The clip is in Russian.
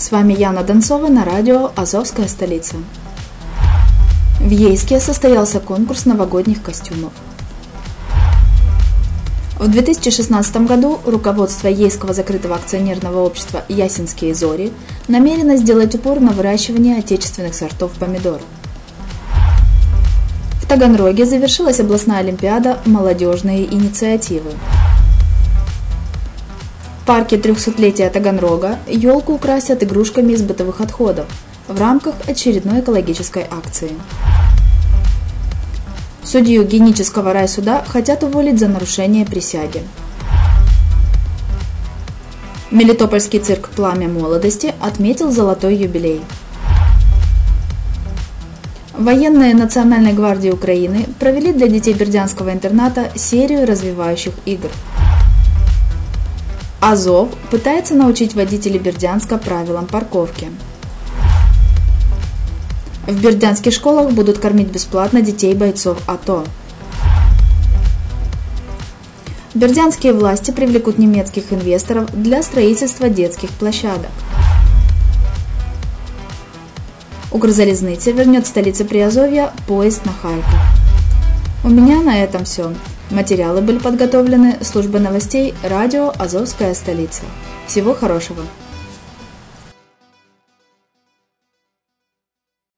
С вами Яна Донцова на радио «Азовская столица». В Ейске состоялся конкурс новогодних костюмов. В 2016 году руководство Ейского закрытого акционерного общества «Ясенские зори» намерено сделать упор на выращивание отечественных сортов помидор. В Таганроге завершилась областная олимпиада «Молодежные инициативы» парке 300-летия Таганрога елку украсят игрушками из бытовых отходов в рамках очередной экологической акции. Судью генического райсуда хотят уволить за нарушение присяги. Мелитопольский цирк «Пламя молодости» отметил золотой юбилей. Военные Национальной гвардии Украины провели для детей Бердянского интерната серию развивающих игр – Азов пытается научить водителей Бердянска правилам парковки. В бердянских школах будут кормить бесплатно детей бойцов АТО. Бердянские власти привлекут немецких инвесторов для строительства детских площадок. Укрзалезница вернет столице Приазовья поезд на Харьков. У меня на этом все. Материалы были подготовлены службой новостей радио «Азовская столица». Всего хорошего!